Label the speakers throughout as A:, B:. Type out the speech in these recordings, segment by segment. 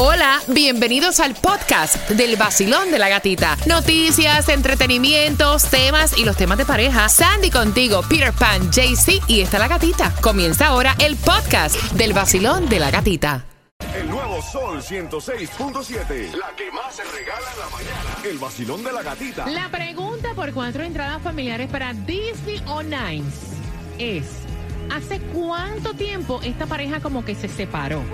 A: Hola, bienvenidos al podcast del vacilón de la gatita. Noticias, entretenimientos, temas y los temas de pareja. Sandy contigo, Peter Pan, JC y está la gatita. Comienza ahora el podcast del vacilón de la gatita.
B: El nuevo Sol 106.7. La que más se regala en la mañana. El vacilón de la gatita.
A: La pregunta por cuatro entradas familiares para Disney on Ice es, ¿hace cuánto tiempo esta pareja como que se separó?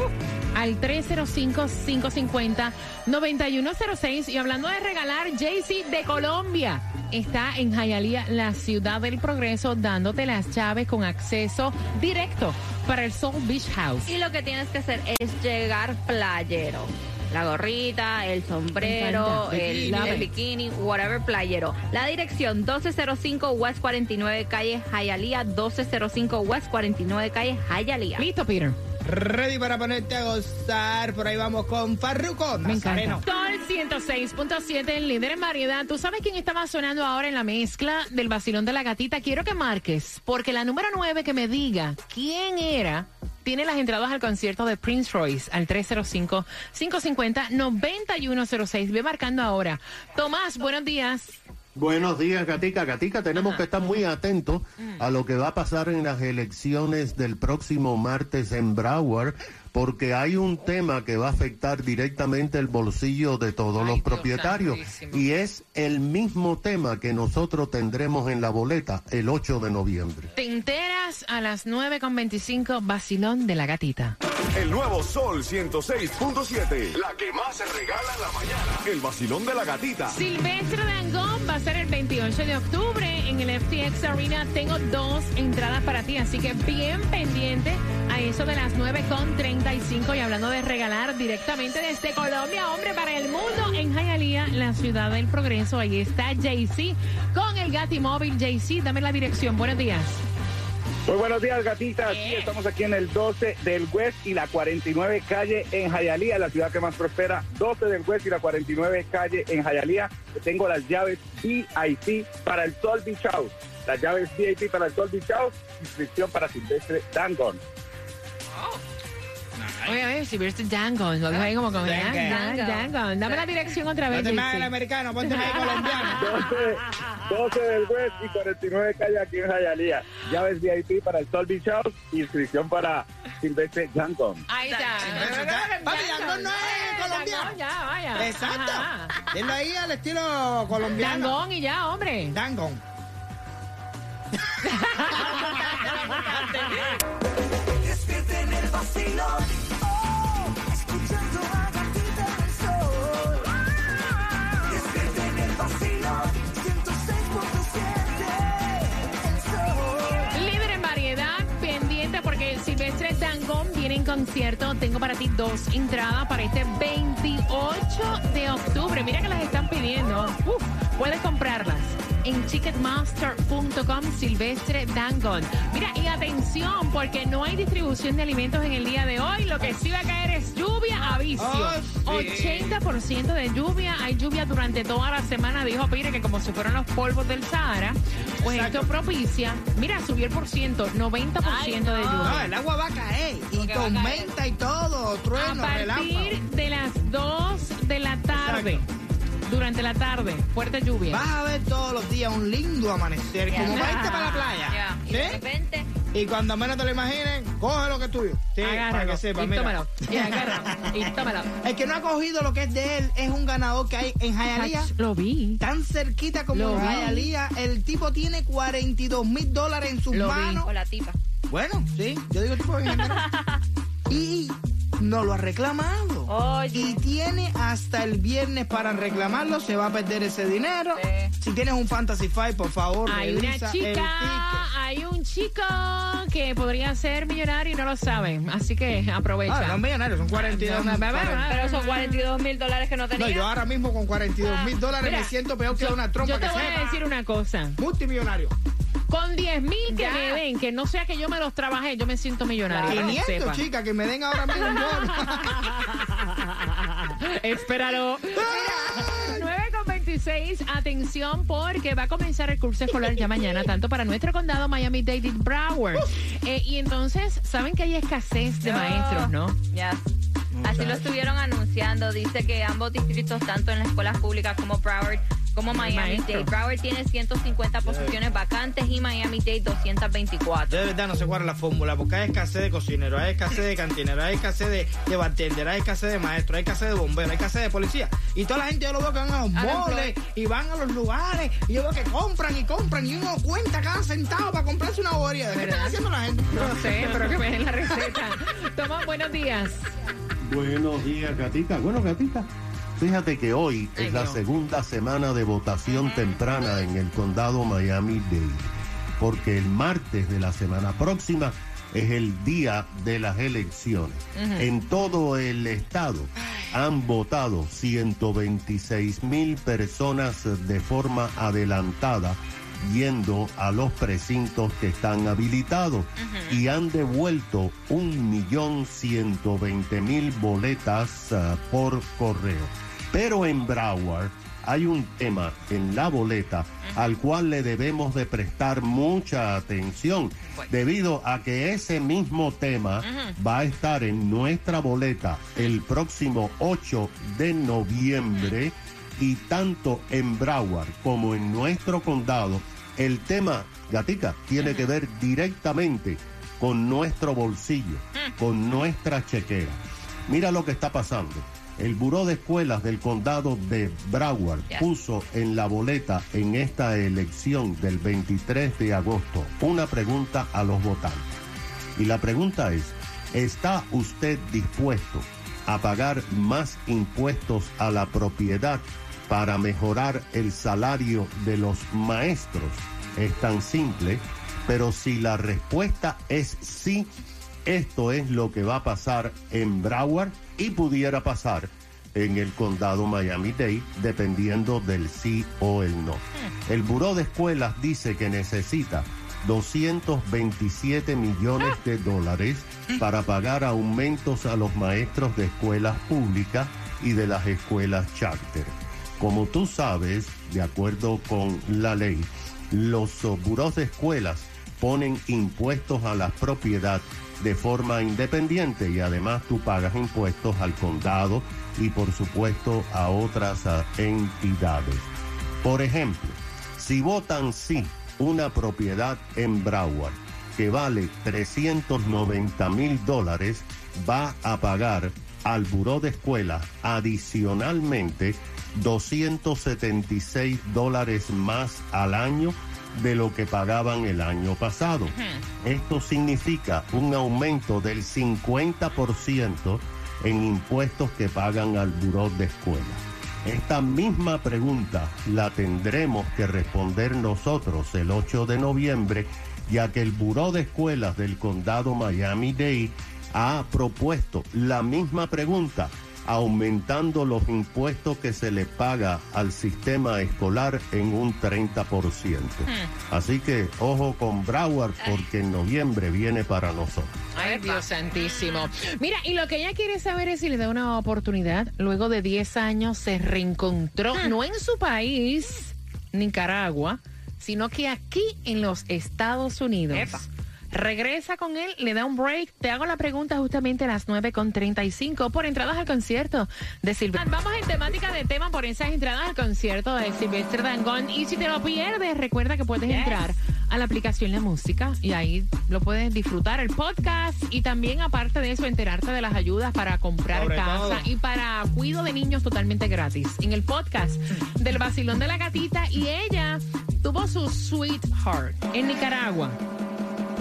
A: Al 305-550-9106 y hablando de regalar, JC de Colombia está en Hialeah, la ciudad del progreso, dándote las llaves con acceso directo para el Soul Beach House.
C: Y lo que tienes que hacer es llegar playero. La gorrita, el sombrero, el,
A: Bikini.
C: el bikini, whatever playero. La dirección 1205 West 49 calle Hialeah, 1205 West 49 calle Hialeah.
A: Listo, Peter.
D: Ready para ponerte a gozar. Por ahí vamos con Farruko
A: Me
D: Nazareno.
A: encanta. Sol 106.7, el líder en variedad. ¿Tú sabes quién estaba sonando ahora en la mezcla del vacilón de la gatita? Quiero que marques, porque la número 9 que me diga quién era, tiene las entradas al concierto de Prince Royce al 305-550-9106. Ve marcando ahora. Tomás, buenos días.
E: Buenos días, Gatica. Gatica, tenemos que estar muy atentos a lo que va a pasar en las elecciones del próximo martes en Broward, porque hay un tema que va a afectar directamente el bolsillo de todos
A: Ay,
E: los propietarios.
A: santísimo.
E: Y es el mismo tema que nosotros tendremos en la boleta el 8 de noviembre.
A: Te enteras a las 9.25, vacilón de la gatita.
B: El nuevo Sol 106.7. La que más se regala en la mañana. El vacilón de la gatita.
A: Silvestre Dangón va a ser el 28 de octubre en el FTX Arena. Tengo dos entradas para ti, así que bien pendiente a eso de las 9.35 y hablando de regalar directamente desde Colombia, hombre, para el mundo en Hialeah, la ciudad del progreso. Ahí está JC con el Gati Móvil. JC, dame la dirección. Buenos días.
F: Muy buenos días, gatitas. Sí, estamos aquí en el 12 del West y la 49 calle en Hialeah, la ciudad que más prospera. 12 del West y la 49 calle en Hialeah. Tengo las llaves VIP para el Sol Beach House. Las llaves VIP para el Sol Beach House. Inscripción para Silvestre Dangon.
A: Oye, a ver, Silvestre Dangón. Lo dejo ahí como con
D: Dangón.
A: Dan- Dan- Dangón. Dame la dirección otra vez,
D: Ponte más el
A: JC.
D: americano, ponte más el colombiano.
F: 12, 12 del West y 49 calle aquí en Hialeah. Llaves VIP para el Sol Beach House. Inscripción para Silvestre Dangon.
A: Ahí está.
D: Papi, Dangón no es colombiano.
A: Dangón, ya, vaya.
D: Exacto. Dilo ahí al estilo colombiano.
A: Dangón y ya, hombre.
D: Dangon.
G: El. Oh, en el sol. Despierta en el vacilón. 106.7. El sol.
A: Líder en variedad, pendiente porque Silvestre Dangón viene en concierto. Tengo para ti dos entradas para este 28 de octubre. Mira que las están pidiendo. Puedes comprarlas en ticketmaster.com Silvestre Dangón. Mira, y atención, porque no hay distribución de alimentos en el día de hoy. Lo que sí va a caer es lluvia a vicio.
D: Oh, sí.
A: 80% de lluvia. Hay lluvia durante toda la semana. Dijo Pire que como si fueran los polvos del Sahara, pues
D: Exacto.
A: esto propicia. Mira, subió el por ciento, 90%
C: Ay,
A: de
C: no.
D: No,
A: lluvia.
D: el agua va a caer. Y
C: a
D: tormenta y todo.
A: A
D: Trueno,
A: partir
D: relámpago.
A: de las 2 de la tarde, durante la tarde, fuerte lluvia.
D: Vas a ver todos los días un lindo amanecer.
C: Ya.
D: Como para irte para la
C: Ya,
D: playa.
C: Y de repente,
D: Y cuando menos te lo imaginen, coge lo que es tuyo. Sí, para
A: Agárralo
D: que sepa,
A: y
D: mira.
A: tómalo. Y agárralo y tómalo.
D: El que no ha cogido lo que es de él es un ganador que hay en Hialeah.
A: Lo vi.
D: Tan cerquita como en. Hialeah. El tipo tiene 42 mil dólares en sus
A: Lo vi.
D: manos.
C: o la tipa.
D: Bueno, sí, yo digo tipo en general. Y no lo ha reclamado.
C: Oye.
D: Y tiene hasta el viernes para reclamarlo. Se va a perder ese dinero.
C: Sí.
D: Si tienes un Fantasy Five, por favor,
A: Hay una chica, hay un chico que podría ser millonario y no lo sabe. Así que aprovecha.
D: Ah, no millonarios, son 42
A: No,
D: mil.
C: Pero son 42 mil dólares que no
D: No,
C: tenía.
D: yo ahora mismo con 42 mil dólares
A: Mira,
D: me siento peor que una trompa
A: Yo te
D: que
A: voy a decir una cosa.
D: Multimillonario.
A: Con 10 mil que me den, que no sea que yo me los trabajé, yo me siento millonario. que
D: 500,
A: sepa.
D: chicas, que me den ahora mismo.
A: Espéralo. 9 con 26, atención porque va a comenzar el curso escolar ya mañana, tanto para nuestro condado Miami-Dade y Broward. Eh, y entonces, saben que hay escasez de maestros, ¿no?
C: Ya. Así lo estuvieron anunciando anunciando, dice que ambos distritos, tanto en las escuelas públicas como Broward, como Miami
A: maestro.
C: Dade. Broward tiene 150 posiciones vacantes y Miami Dade 224.
D: Yo de verdad no sé cuál es la fórmula, porque hay escasez de cocineros, hay escasez de cantineros, hay escasez de, de bartender, hay escasez de maestros, hay escasez de bomberos, hay escasez de policía. Y toda la gente yo lo veo que van a los moles y van a los lugares y yo veo que compran y compran y uno cuenta cada centavo para comprarse una bobería. ¿Qué están haciendo la gente?
A: No sé, pero que me den la receta. Toma, buenos días.
E: Buenos días, Gatica. Bueno, Gatica, fíjate que hoy es la segunda semana de votación temprana en el condado Miami-Dade, porque el martes de la semana próxima es el día de las elecciones. En todo el estado han votado 126 mil personas de forma adelantada yendo a los precintos que están habilitados y han devuelto un millón ciento veinte mil boletas ah, por correo. Pero en Broward hay un tema en la boleta al cual le debemos de prestar mucha atención debido a que ese mismo tema va a estar en nuestra boleta el próximo 8 de noviembre y tanto en Broward como en nuestro condado el tema, Gatica, tiene que ver directamente con nuestro bolsillo, con nuestra chequera. Mira lo que está pasando. El Buró de Escuelas del Condado de Broward puso en la boleta en esta elección del 23 de agosto una pregunta a los votantes. Y la pregunta es, ¿está usted dispuesto a pagar más impuestos a la propiedad para mejorar el salario de los maestros? Es tan simple, pero si la respuesta es sí, esto es lo que va a pasar en Broward y pudiera pasar en el condado Miami-Dade, dependiendo del sí o el no. El Buró de Escuelas dice que necesita 227 millones de dólares para pagar aumentos a los maestros de escuelas públicas y de las escuelas charter. Como tú sabes, de acuerdo con la ley, los burós de escuelas ponen impuestos a la propiedad de forma independiente y además tú pagas impuestos al condado y por supuesto a otras ah, entidades. Por ejemplo, si votan sí una propiedad en Broward que vale 390 mil dólares, va a pagar al buró de escuela adicionalmente 276 dólares más al año de lo que pagaban el año pasado. Esto significa un aumento del 50% en impuestos que pagan al buró de escuela. Esta misma pregunta la tendremos que responder nosotros el 8 de noviembre, ya que el Buró de Escuelas del Condado Miami-Dade ha propuesto la misma pregunta, aumentando los impuestos que se le paga al sistema escolar en un 30%. Así que ojo con Broward porque en noviembre viene para nosotros.
A: Ay, Dios santísimo. Mira, y lo que ella quiere saber es si le da una oportunidad. Luego de 10 años se reencontró, no en su país, Nicaragua, sino que aquí en los Estados Unidos.
C: Epa.
A: Regresa con él, le da un break. Te hago la pregunta justamente a las 9.35 por entradas al concierto de Silvestre. Vamos en temática de tema por esas entradas al concierto de Silvestre Dangón. Y si te lo pierdes, recuerda que puedes entrar a la aplicación La Música y ahí lo puedes disfrutar el podcast y también aparte de eso enterarte de las ayudas para comprar
D: Sobre
A: casa
D: todo.
A: y para cuido de niños totalmente gratis en el podcast del vacilón de la gatita y ella tuvo su sweetheart en Nicaragua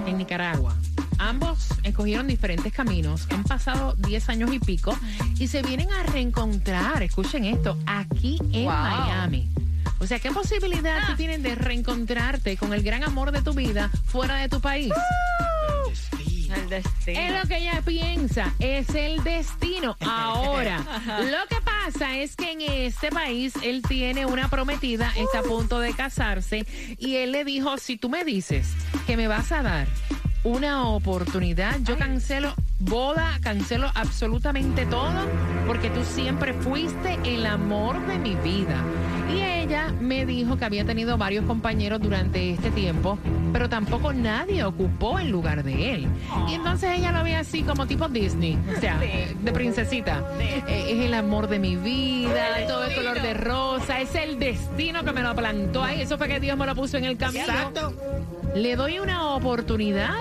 A: en Nicaragua. Ambos escogieron diferentes caminos, han pasado 10 años y pico y se vienen a reencontrar, escuchen esto, aquí en
C: Wow.
A: Miami. O sea, ¿qué posibilidad tú tienes de reencontrarte con el gran amor de tu vida fuera de tu país?
C: El destino.
A: Es lo que ella piensa, es el destino. Ahora, lo que pasa es que en este país él tiene una prometida, está a punto de casarse y él le dijo, si tú me dices que me vas a dar una oportunidad, yo cancelo boda, cancelo absolutamente todo porque tú siempre fuiste el amor de mi vida. Ella me dijo que había tenido varios compañeros durante este tiempo, pero tampoco nadie ocupó el lugar de él. Y entonces ella lo ve así como tipo Disney, o sea, de princesita. Eh, es el amor de mi vida, todo el color de rosa, es el destino que me lo plantó ahí. Eso fue que Dios me lo puso en el camino.
D: Exacto.
A: ¿Le doy una oportunidad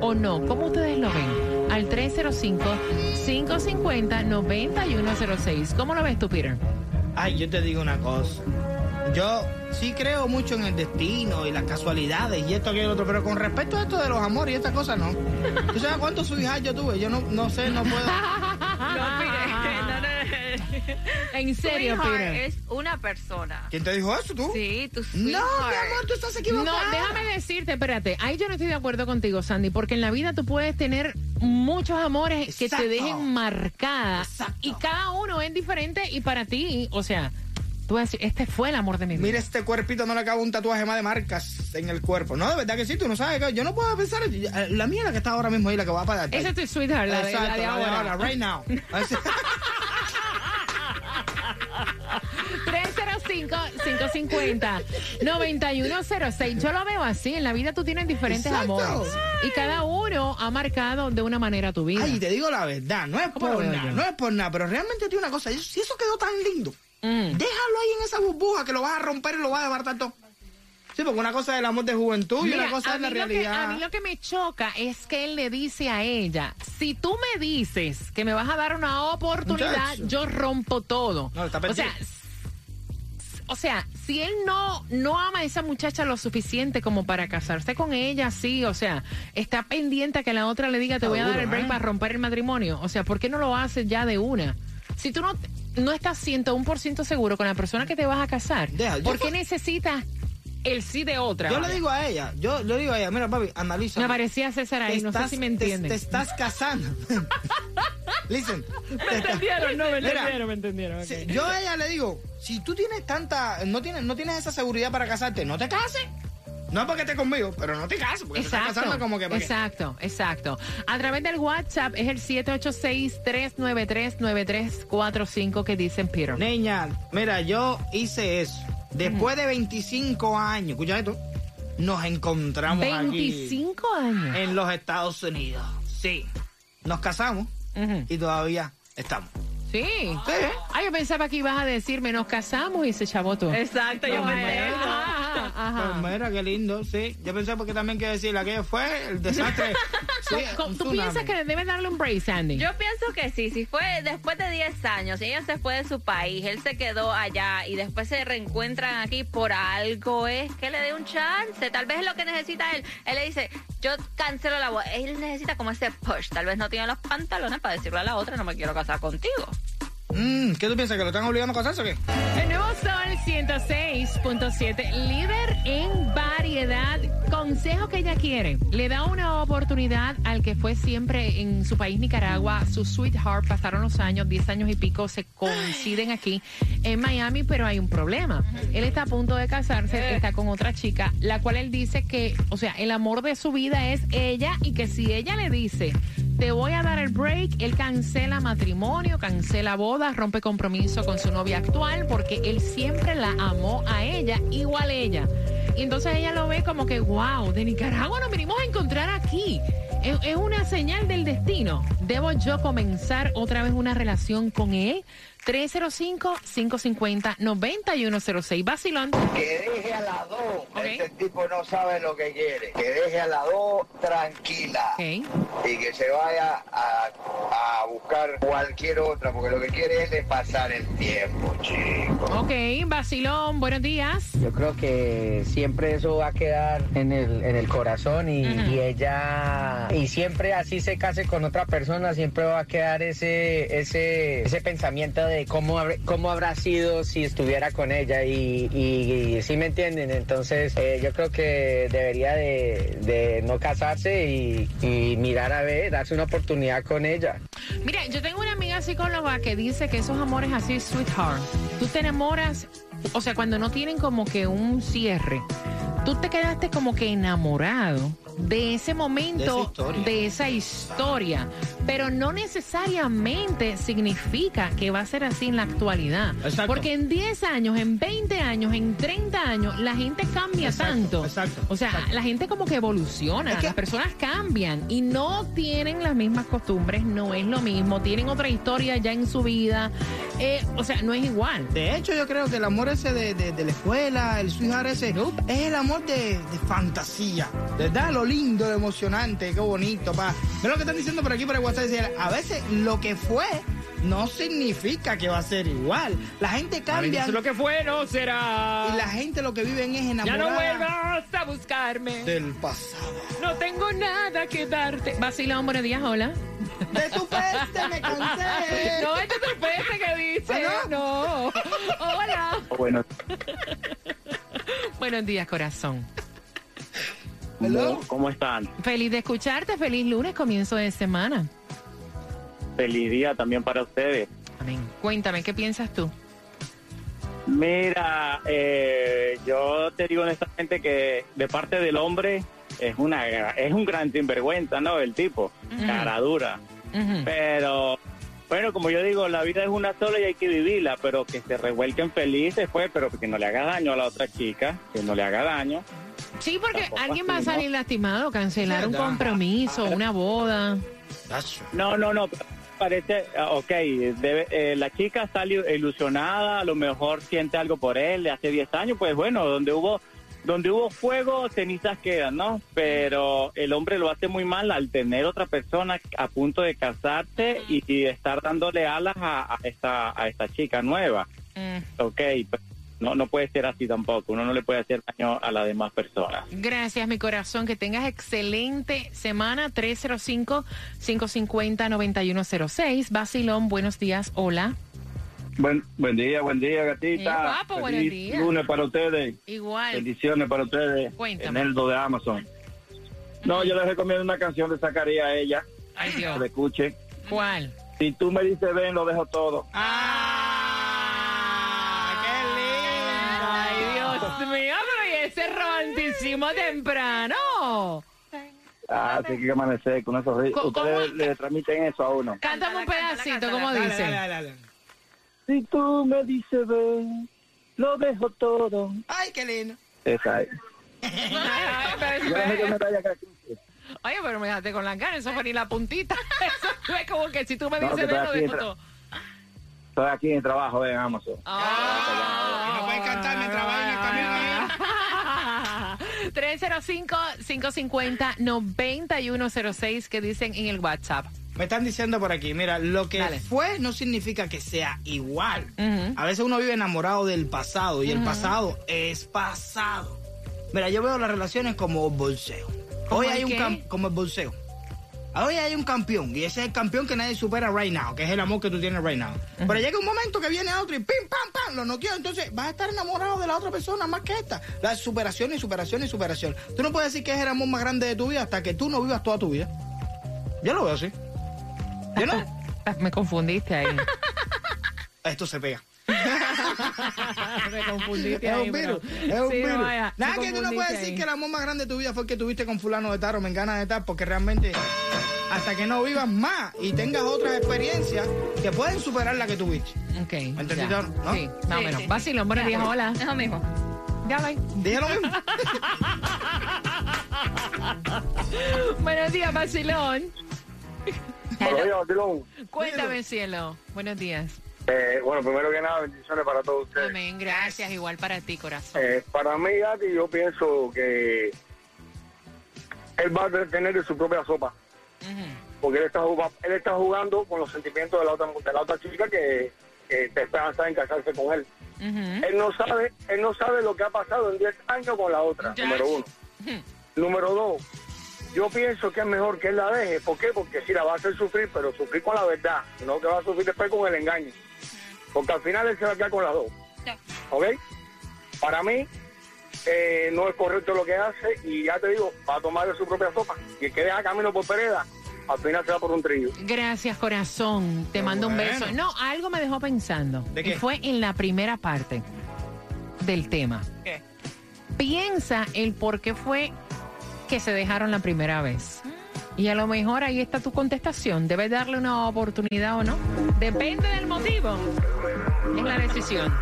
A: o no? ¿Cómo ustedes lo ven? Al 305-550-9106. ¿Cómo lo ves tú, Peter?
D: Ay, yo te digo una cosa. Yo sí creo mucho en el destino y las casualidades y esto que el otro, pero con respecto a esto de los amores y estas cosas, no. ¿Tú sabes cuántos hijas yo tuve? Yo no, no sé, no puedo.
A: En serio, Peter.
C: es una persona.
D: ¿Quién te dijo eso, tú?
C: Sí, tu
D: No,
C: sweetheart.
D: mi amor, tú estás
A: No,
D: equivocada.
A: déjame decirte, espérate, ahí yo no estoy de acuerdo contigo, Sandy, porque en la vida tú puedes tener muchos amores que te dejen marcada
D: Exacto.
A: y cada uno es diferente y para ti, o sea, tú vas a decir, este fue el amor de mi vida.
D: Mira, este cuerpito no le acaba un tatuaje más de marcas en el cuerpo. No, de verdad que sí, tú no sabes. Yo no puedo pensar. La mía es la que está ahora mismo ahí, la que va para
A: Esa es tu sweetheart, la de, la
D: Exacto,
A: de ahora.
D: right now.
A: 305-550-9106. Yo lo veo así. En la vida tú tienes diferentes
D: Exacto.
A: amores. Y cada uno ha marcado de una manera tu vida.
D: Ay, te digo la verdad, no es
A: ¿Cómo lo
D: por nada, no es por nada, pero realmente tiene una cosa, si eso quedó tan lindo,
A: Mm.
D: déjalo ahí en esa burbuja que lo vas a romper y lo vas a desbaratar todo. Sí, porque una cosa es el amor de juventud y una cosa es la
A: que-
D: realidad.
A: a mí lo que me choca es que él le dice a ella, si tú me dices que me vas a dar una oportunidad,
D: Muchacho.
A: yo rompo todo.
D: No, está
A: o sea, o sea, si él no, no ama a esa muchacha lo suficiente como para casarse con ella, sí, o sea, está pendiente a que la otra le diga, te voy a dar el break
D: ¿eh?
A: para romper el matrimonio. O sea, ¿por qué no lo haces ya de una? Si tú no, no estás 101% seguro con la persona que te vas a casar,
D: Deja,
A: ¿por qué necesitas el sí de otra?
D: Yo
A: vaya?
D: le digo a ella, yo le digo a ella, mira papi, analiza.
A: Me parecía César ahí, no sé si me
D: te-
A: entienden.
D: Te, estás casando. Listen.
A: Me entendieron, no, me
D: Mira,
A: entendieron, me entendieron.
D: si- yo a ella le digo, si tú tienes tanta, no tienes, no tienes esa seguridad para casarte, no te cases. No es porque estés conmigo, pero no te cases, porque te estás
A: Exacto,
D: casando como que para qué.
A: exacto, exacto. A través del WhatsApp es el 786-393-9345 que dicen Peter.
D: Niña, mira, yo hice eso. Después de 25 años, escucha esto, nos encontramos aquí
A: 25 años.
D: en los Estados Unidos. Sí. Nos casamos Y todavía estamos.
A: Sí. Ah, yo pensaba que ibas a decirme, nos casamos y se chavó todo.
C: Exacto, yo
A: No,
C: eso.
A: Ajá.
D: Pues mira, qué lindo, sí. Yo pensé porque también que decir aquello fue el desastre. Sí,
A: ¿Cómo-
D: un
A: ¿Tú piensas que debes darle un break, Sandy?
C: Yo pienso que sí, si fue después de 10 años, y ella se fue de su país, él se quedó allá y después se reencuentran aquí por algo, es que le dé un chance, tal vez es lo que necesita él. Él le dice, yo cancelo la boda, él necesita como ese push, tal vez no tiene los pantalones para decirle a la otra, no me quiero casar contigo.
D: Mm, ¿Qué tú piensas? ¿Que lo están obligando a casarse o qué?
A: El nuevo Sol 106.7, líder en variedad. Consejo que ella quiere. Le da una oportunidad al que fue siempre en su país, Nicaragua, su sweetheart. Pasaron los años, 10 años y pico, se coinciden aquí en Miami, pero hay un problema. Él está a punto de casarse, está con otra chica, la cual él dice que, o sea, el amor de su vida es ella y que si ella le dice, te voy a dar el break, él cancela matrimonio, cancela boda, rompe compromiso con su novia actual porque él siempre la amó a ella, igual ella. Y entonces ella lo ve como que, wow, de Nicaragua nos vinimos a encontrar aquí. Es, es una señal del destino. ¿Debo yo comenzar otra vez una relación con él? 305-550-9106. Vacilón.
H: Que deje a dos.
A: Ok.
H: Este tipo no sabe lo que quiere. Que deje a las dos tranquila.
A: Ok.
H: Y que se vaya a buscar cualquier otra. Porque lo que quiere es de pasar el tiempo, chicos.
A: Ok, Vacilón, buenos días.
I: Yo creo que siempre eso va a quedar en el, en el corazón y, ella, y siempre así se case con otra persona, siempre va a quedar ese, ese, ese pensamiento de cómo, cómo habrá sido si estuviera con ella y, y, sí me entienden. Entonces eh, yo creo que debería de, de no casarse y, y mirar a ver, darse una oportunidad con ella.
A: Mira, yo tengo una amiga psicóloga que dice que esos amores así, sweetheart, tú te enamoras, o sea, cuando no tienen como que un cierre, tú te quedaste como que enamorado de ese momento,
D: historia.
A: de esa historia. Pero no necesariamente significa que va a ser así en la actualidad.
D: Exacto.
A: Porque en 10 años, en 20 años, en 30 años, la gente cambia
D: Exacto,
A: tanto.
D: exacto,
A: O sea,
D: exacto.
A: la gente como que evoluciona,
D: Es que-
A: las personas cambian y no tienen las mismas costumbres, no es lo mismo, tienen otra historia ya en su vida. Eh, o sea, no es igual.
D: De hecho, yo creo que el amor ese de, de- de la escuela, el sweetheart ese, es el amor de, de fantasía. ¿Verdad? Lo lindo, lo emocionante, qué bonito, pa. Ve lo que están diciendo por aquí por el WhatsApp. A veces lo que fue no significa que va a ser igual. La gente cambia.
A: lo que fue no será.
D: Y la gente lo que viven es
A: Ya
D: enamorada
A: no vuelvas a buscarme.
D: del pasado.
A: No tengo nada que darte. Vacilón, buenos días, hola.
D: De tu peste me cansé.
A: No, es el peste que dice.
D: ¿Ah,
A: no? Hola.
J: Bueno,
A: Buenos días, corazón.
D: Hello.
J: ¿cómo están?
A: Feliz de escucharte. Feliz lunes, comienzo de semana.
J: Feliz día también para ustedes.
A: Amén. Cuéntame, ¿qué piensas tú?
J: Mira, eh, yo te digo honestamente que de parte del hombre es una es un gran sinvergüenza, ¿no? El tipo,
A: Ujú.
J: cara dura. Pero bueno, como yo digo, la vida es una sola y hay que vivirla, pero que se revuelquen felices, pues, pero que no le haga daño a la otra chica, que no le haga daño.
A: Sí, porque
J: Tampoco
A: alguien va a salir lastimado, cancelar un compromiso, una boda.
J: No, no, no. Parece, ah, ok, debe- eh, la chica ilu- ilusionada, a lo mejor siente algo por él de hace 10 años, pues bueno, donde hubo donde hubo fuego, cenizas quedan, ¿no? Pero el hombre lo hace muy mal al tener otra persona a punto de casarse y, y estar dándole alas a, a esta a esta chica nueva.
A: Mm.
J: Ok, pero no, no puede ser así tampoco, uno no le puede hacer daño a las demás personas.
A: Gracias, mi corazón. Que tengas excelente semana. 305-550-9106. Basilón, buenos días. Hola.
J: Buen, buen día, buen día, gatita.
A: Guapo, buenos
J: Feliz
A: días.
J: lunes para ustedes.
A: Igual.
J: Bendiciones para ustedes.
A: Cuéntame.
J: En el do de Amazon. No, yo les recomiendo una canción de Zacarías a ella.
A: Ay,
J: Que
A: Dios.
J: la escuche.
A: ¿Cuál?
J: Si tú me dices ven, lo dejo todo.
D: ¡Ah! ¡Qué lindo!
A: Ay, Dios mío, pero y ese romanticismo temprano.
J: Ah, sí que amanecer con esos ritmos.
A: ¿Cómo-
J: Ustedes
A: cómo?
J: le transmiten eso a uno.
A: Cántame un pedacito, como dice.
D: dale, dale, dale.
J: Si tú me dices ven, lo dejo todo.
D: Ay, qué lindo.
J: Esa es.
A: Oye, pero me dejaste con la cara, eso fue ni la puntita. Eso es como que si tú me dices, ven, lo dejo todo.
J: Estoy aquí en trabajo en Amazon.
A: Ah,
D: Y no puedes cantar mientras
A: 305-550-9106 que dicen en el WhatsApp.
D: Me están diciendo por aquí, mira, lo que
A: Dale.
D: fue no significa que sea igual. A veces uno vive enamorado del pasado y el pasado es pasado. Mira, yo veo las relaciones como bolseo.
A: ¿Cómo
D: Hoy hay un
A: qué?
D: cam- como el bolseo. Hoy hay un campeón y ese es el campeón que nadie supera right now, que es el amor que tú tienes right now. Pero llega un momento que viene otro y pim, pam, pam, lo noqueó. Entonces vas a estar enamorado de la otra persona más que esta. La superación y superación y superación. Tú no puedes decir que es el amor más grande de tu vida hasta que tú no vivas toda tu vida. Yo lo veo así. Yo no.
A: Me confundiste ahí.
D: Esto se pega.
A: me confundiste
D: Es
A: ahí.
D: un virus, es un
A: Sí,
D: virus.
A: vaya,
D: Nada
A: me
D: que tú no puedes decir
A: ahí.
D: que el amor más grande de tu vida fue el que tuviste con fulano de tal o mengana de tal, porque realmente hasta que no vivas más y tengas otras experiencias que pueden superar la que tuviste.
A: Ok.
D: entendiste,
A: ya.
D: no?
A: Sí, más o menos.
C: sí.
A: Vacilón, buenos días, hola.
C: Eso mismo.
A: Ya va.
D: Dije lo mismo.
A: Buenos días, Vacilón.
J: Oye, Batilón,
A: Cuéntame, cielo. Buenos días.
J: Eh, bueno, primero que nada, bendiciones para todos ustedes.
A: Amén. Gracias, igual para ti, corazón.
J: Eh, para mí, Gati, yo pienso que él va a tener su propia sopa. Porque él está, jugando, él está jugando con los sentimientos de la otra, de la otra chica que, que está esperanzada en casarse con él. Él no sabe él no sabe lo que ha pasado en 10 años con la otra,
A: Ya.
J: número uno. Número dos, yo pienso que es mejor que él la deje. ¿Por qué? Porque si la va a hacer sufrir, pero sufrir con la verdad, no que va a sufrir después con el engaño. Porque al final él se va a quedar con las dos. ¿Ok? Para mí, eh, no es correcto lo que hace y ya te digo, va a tomar de su propia sopa. Y el que deja camino por Pereda, al final se va por un trillo.
A: Gracias, corazón. Te mando un beso. No, algo me dejó pensando.
D: ¿De
A: Y
D: qué?
A: fue en la primera parte del tema.
D: ¿Qué?
A: Piensa el por qué fue que se dejaron la primera vez. Y a lo mejor ahí está tu contestación. ¿Debes darle una oportunidad o no? Depende del motivo. Es la decisión.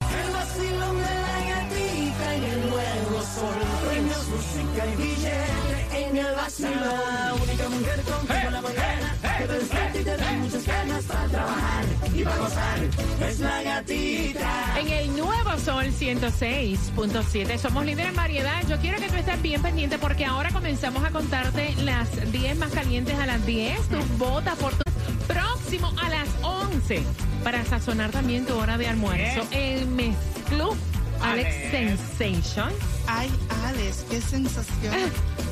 G: El vacilón de la gatita en el nuevo sol. Premios, música y billete en el vacilón. La única mujer en la mañana que te despierta y te da muchas ganas para trabajar y para gozar. Es la gatita.
A: En el nuevo Sol 106.7 somos líderes en variedad. Yo quiero que tú estés bien pendiente porque ahora comenzamos a contarte las 10 más calientes a las 10. Tus botas por tu próximo a las 11 para sazonar también tu hora de almuerzo. El mezclú Alex Sensation.
F: Ay, Alex, qué sensación.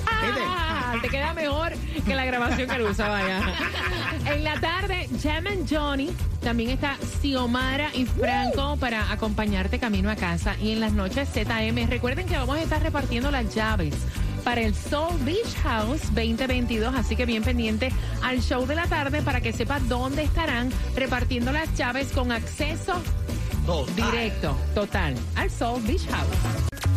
A: Ah, te queda mejor que la grabación que lo usaba ya. En la tarde, Jam and Johnny. También está Xiomara y Franco para acompañarte camino a casa. Y en las noches, ZM. Recuerden que vamos a estar repartiendo las llaves para el Soul Beach House 2022. Así que bien pendiente al show de la tarde para que sepas dónde estarán repartiendo las llaves con acceso directo, total, al Soul Beach House.